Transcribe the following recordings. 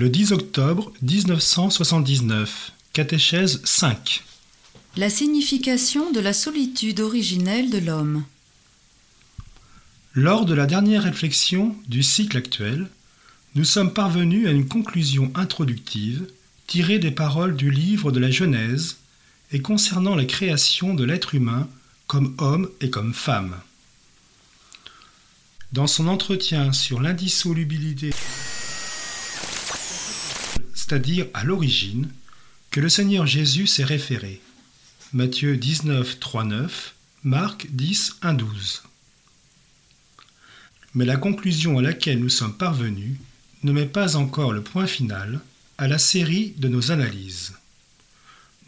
Le 10 octobre 1979, catéchèse 5. La signification de la solitude originelle de l'homme. Lors de la dernière réflexion du cycle actuel, nous sommes parvenus à une conclusion introductive tirée des paroles du livre de la Genèse et concernant la création de l'être humain comme homme et comme femme. Dans son entretien sur l'indissolubilité, c'est-à-dire à, l'origine, que le Seigneur Jésus s'est référé. Matthieu 19, 3, 9, Marc 10, 1, 12. Mais la conclusion à laquelle nous sommes parvenus ne met pas encore le point final à la série de nos analyses.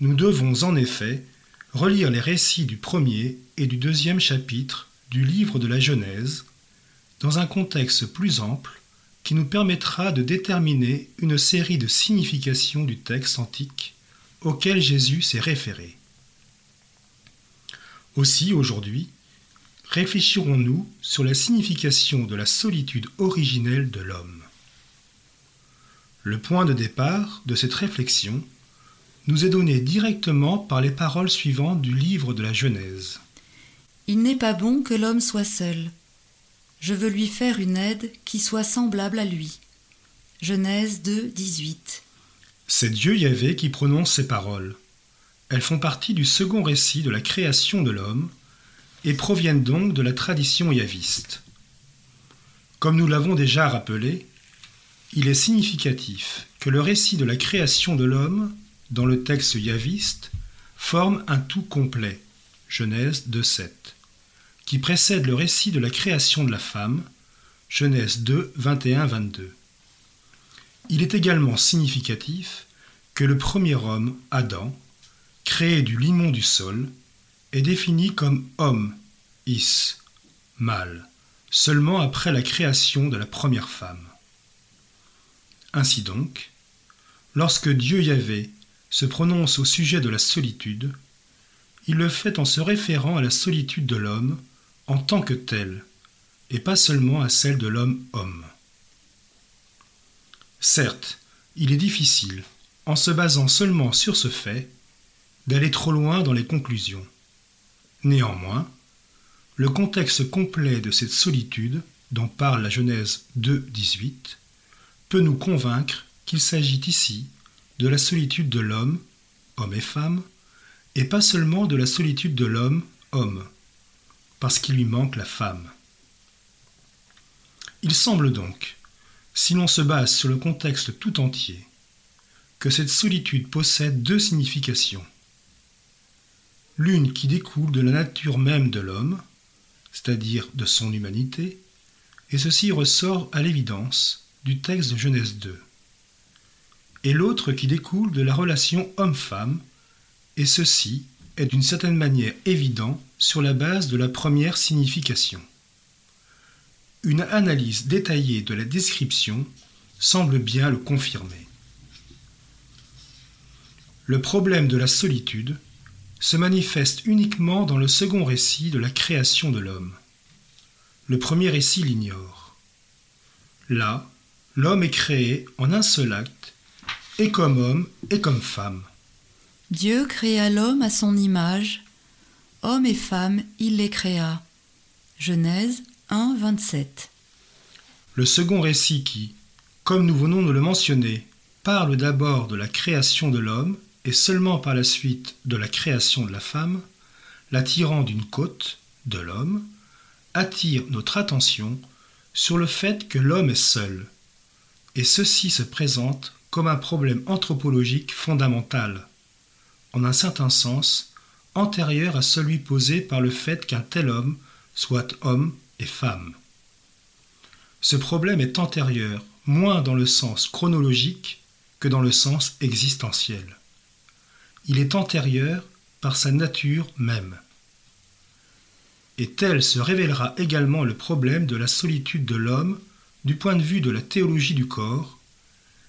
Nous devons en effet relire les récits du premier et du deuxième chapitre du livre de la Genèse dans un contexte plus ample qui nous permettra de déterminer une série de significations du texte antique auquel Jésus s'est référé. Aussi, aujourd'hui, réfléchirons-nous sur la signification de la solitude originelle de l'homme. Le point de départ de cette réflexion nous est donné directement par les paroles suivantes du livre de la Genèse. Il n'est pas bon que l'homme soit seul. Je veux lui faire une aide qui soit semblable à lui. Genèse 2, 18. C'est Dieu Yahvé qui prononce ces paroles. Elles font partie du second récit de la création de l'homme et proviennent donc de la tradition yaviste. Comme nous l'avons déjà rappelé, il est significatif que le récit de la création de l'homme, dans le texte yaviste, forme un tout complet, Genèse 2.7, qui précède le récit de la création de la femme, Genèse 2, 21-22. Il est également significatif que le premier homme, Adam, créé du limon du sol, est défini comme homme, is, mâle, seulement après la création de la première femme. Ainsi donc, lorsque Dieu Yahvé se prononce au sujet de la solitude, il le fait en se référant à la solitude de l'homme en tant que telle, et pas seulement à celle de l'homme-homme. Certes, il est difficile, en se basant seulement sur ce fait, d'aller trop loin dans les conclusions. Néanmoins, le contexte complet de cette solitude, dont parle la Genèse 2, 18, peut nous convaincre qu'il s'agit ici de la solitude de l'homme, homme et femme, et pas seulement de la solitude de l'homme, homme, parce qu'il lui manque la femme. Il semble donc, si l'on se base sur le contexte tout entier, que cette solitude possède deux significations. L'une qui découle de la nature même de l'homme, c'est-à-dire de son humanité, et ceci ressort à l'évidence du texte de Genèse 2, et l'autre qui découle de la relation homme-femme, et ceci est d'une certaine manière évident sur la base de la première signification. Une analyse détaillée de la description semble bien le confirmer. Le problème de la solitude se manifeste uniquement dans le second récit de la création de l'homme. Le premier récit l'ignore. Là, L'homme est créé en un seul acte, et comme homme et comme femme. Dieu créa l'homme à son image, homme et femme, il les créa. Genèse 1, 27. Le second récit qui, comme nous venons de le mentionner, parle d'abord de la création de l'homme et seulement par la suite de la création de la femme, l'attirant d'une côte, de l'homme, attire notre attention sur le fait que l'homme est seul, et ceci se présente comme un problème anthropologique fondamental, en un certain sens antérieur à celui posé par le fait qu'un tel homme soit homme et femme. Ce problème est antérieur moins dans le sens chronologique que dans le sens existentiel. Il est antérieur par sa nature même. Et tel se révélera également le problème de la solitude de l'homme du point de vue de la théologie du corps,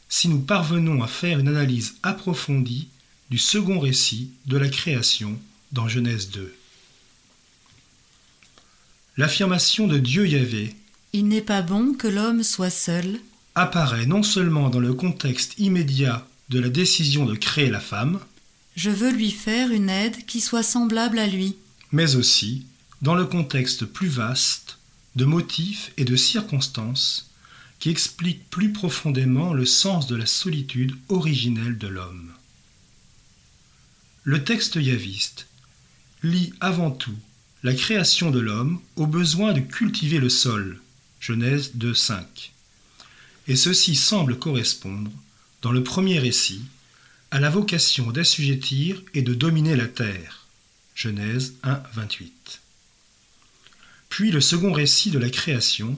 si nous parvenons à faire une analyse approfondie du second récit de la création dans Genèse 2. L'affirmation de Dieu Yahvé Il n'est pas bon que l'homme soit seul apparaît non seulement dans le contexte immédiat de la décision de créer la femme, Je veux lui faire une aide qui soit semblable à lui. mais aussi dans le contexte plus vaste de motifs et de circonstances qui expliquent plus profondément le sens de la solitude originelle de l'homme. Le texte yaviste lie avant tout la création de l'homme au besoin de cultiver le sol, Genèse 2.5. Et ceci semble correspondre, dans le premier récit, à la vocation d'assujettir et de dominer la terre, Genèse 1.28. Puis le second récit de la création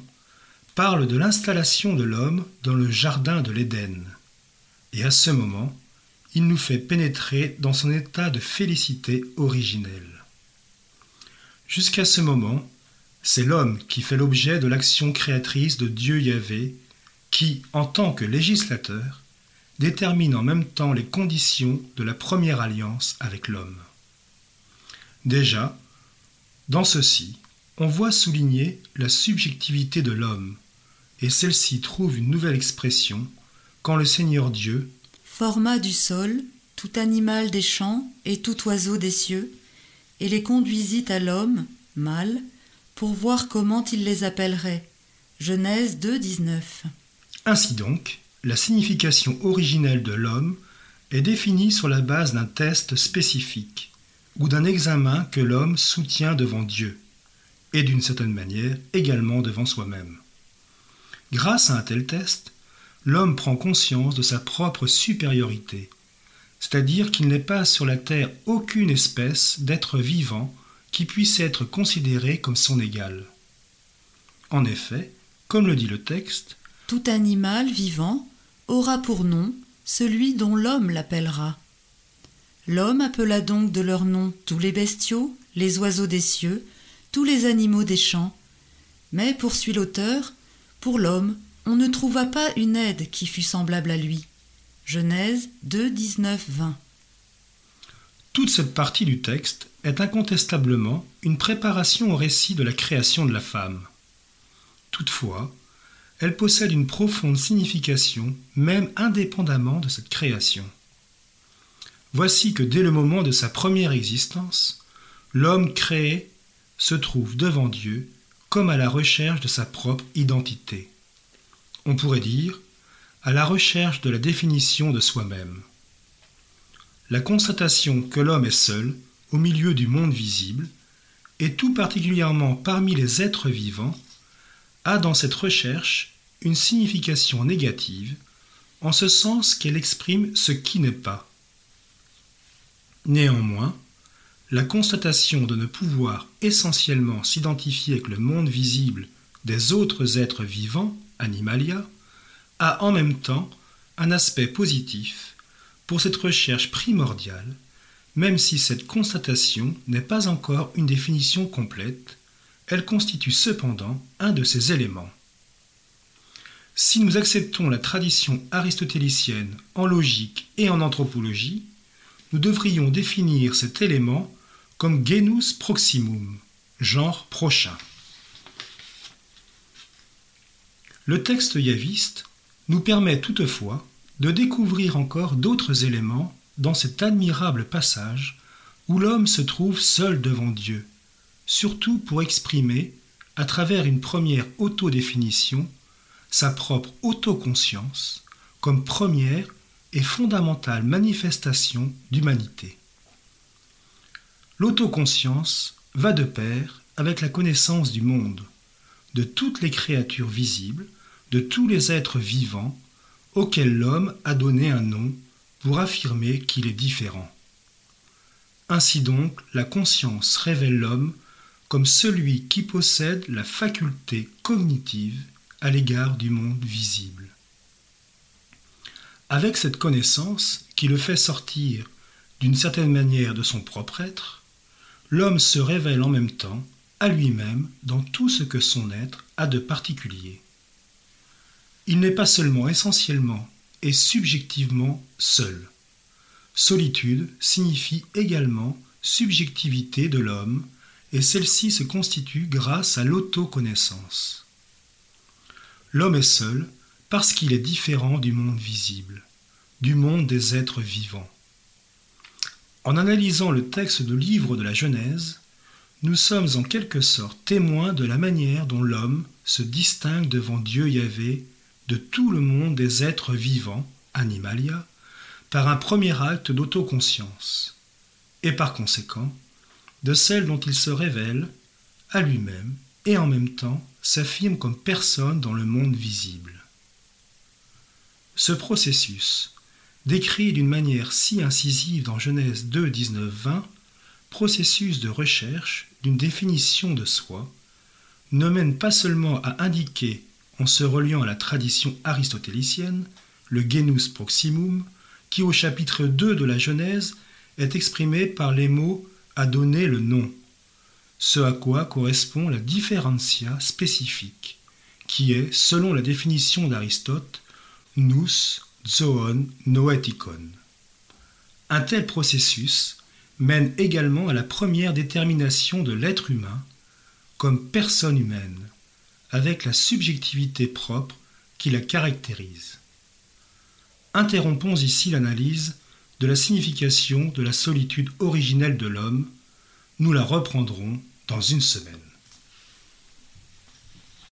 parle de l'installation de l'homme dans le jardin de l'Éden. Et à ce moment, il nous fait pénétrer dans son état de félicité originelle. Jusqu'à ce moment, c'est l'homme qui fait l'objet de l'action créatrice de Dieu Yahvé, qui, en tant que législateur, détermine en même temps les conditions de la première alliance avec l'homme. Déjà, dans ceci, on voit souligner la subjectivité de l'homme, et celle-ci trouve une nouvelle expression quand le Seigneur Dieu, Forma du sol tout animal des champs et tout oiseau des cieux, et les conduisit à l'homme, mâle, pour voir comment il les appellerait. Genèse 2, 19. Ainsi donc, la signification originelle de l'homme est définie sur la base d'un test spécifique ou d'un examen que l'homme soutient devant Dieu et d'une certaine manière également devant soi-même. Grâce à un tel test, l'homme prend conscience de sa propre supériorité, c'est-à-dire qu'il n'est pas sur la terre aucune espèce d'être vivant qui puisse être considéré comme son égal. En effet, comme le dit le texte, Tout animal vivant aura pour nom celui dont l'homme l'appellera. L'homme appela donc de leur nom tous les bestiaux, les oiseaux des cieux, tous les animaux des champs. Mais, poursuit l'auteur, pour l'homme, on ne trouva pas une aide qui fût semblable à lui. Genèse 2, 19, 20. toute cette partie du texte est incontestablement une préparation au récit de la création de la femme. Toutefois, elle possède une profonde signification, même indépendamment de cette création. Voici que dès le moment de sa première existence, l'homme créé se trouve devant Dieu comme à la recherche de sa propre identité. On pourrait dire à la recherche de la définition de soi-même. La constatation que l'homme est seul au milieu du monde visible, et tout particulièrement parmi les êtres vivants, a dans cette recherche une signification négative, en ce sens qu'elle exprime ce qui n'est pas. Néanmoins, la constatation de ne pouvoir essentiellement s'identifier avec le monde visible des autres êtres vivants, animalia, a en même temps un aspect positif pour cette recherche primordiale, même si cette constatation n'est pas encore une définition complète, elle constitue cependant un de ces éléments. Si nous acceptons la tradition aristotélicienne en logique et en anthropologie, nous devrions définir cet élément comme genus proximum, genre prochain. Le texte yaviste nous permet toutefois de découvrir encore d'autres éléments dans cet admirable passage où l'homme se trouve seul devant Dieu, surtout pour exprimer, à travers une première autodéfinition, sa propre autoconscience comme première et fondamentale manifestation d'humanité. L'autoconscience va de pair avec la connaissance du monde, de toutes les créatures visibles, de tous les êtres vivants auxquels l'homme a donné un nom pour affirmer qu'il est différent. Ainsi donc, la conscience révèle l'homme comme celui qui possède la faculté cognitive à l'égard du monde visible. Avec cette connaissance qui le fait sortir d'une certaine manière de son propre être, l'homme se révèle en même temps à lui-même dans tout ce que son être a de particulier. Il n'est pas seulement essentiellement et subjectivement seul. Solitude signifie également subjectivité de l'homme, et celle-ci se constitue grâce à l'autoconnaissance. L'homme est seul parce qu'il est différent du monde visible, du monde des êtres vivants. En analysant le texte du livre de la Genèse, nous sommes en quelque sorte témoins de la manière dont l'homme se distingue devant Dieu Yahvé de tout le monde des êtres vivants, animalia, par un premier acte d'autoconscience, et par conséquent, de celle dont il se révèle à lui-même et en même temps s'affirme comme personne dans le monde visible. Ce processus, décrit d'une manière si incisive dans Genèse 2, 19, 20, processus de recherche d'une définition de soi, ne mène pas seulement à indiquer, en se reliant à la tradition aristotélicienne, le genus proximum, qui au chapitre 2 de la Genèse est exprimé par les mots à donner le nom, ce à quoi correspond la differentia spécifique, qui est, selon la définition d'Aristote, nous zoon noetikon. Un tel processus mène également à la première détermination de l'être humain comme personne humaine, avec la subjectivité propre qui la caractérise. Interrompons ici l'analyse de la signification de la solitude originelle de l'homme, nous la reprendrons dans une semaine.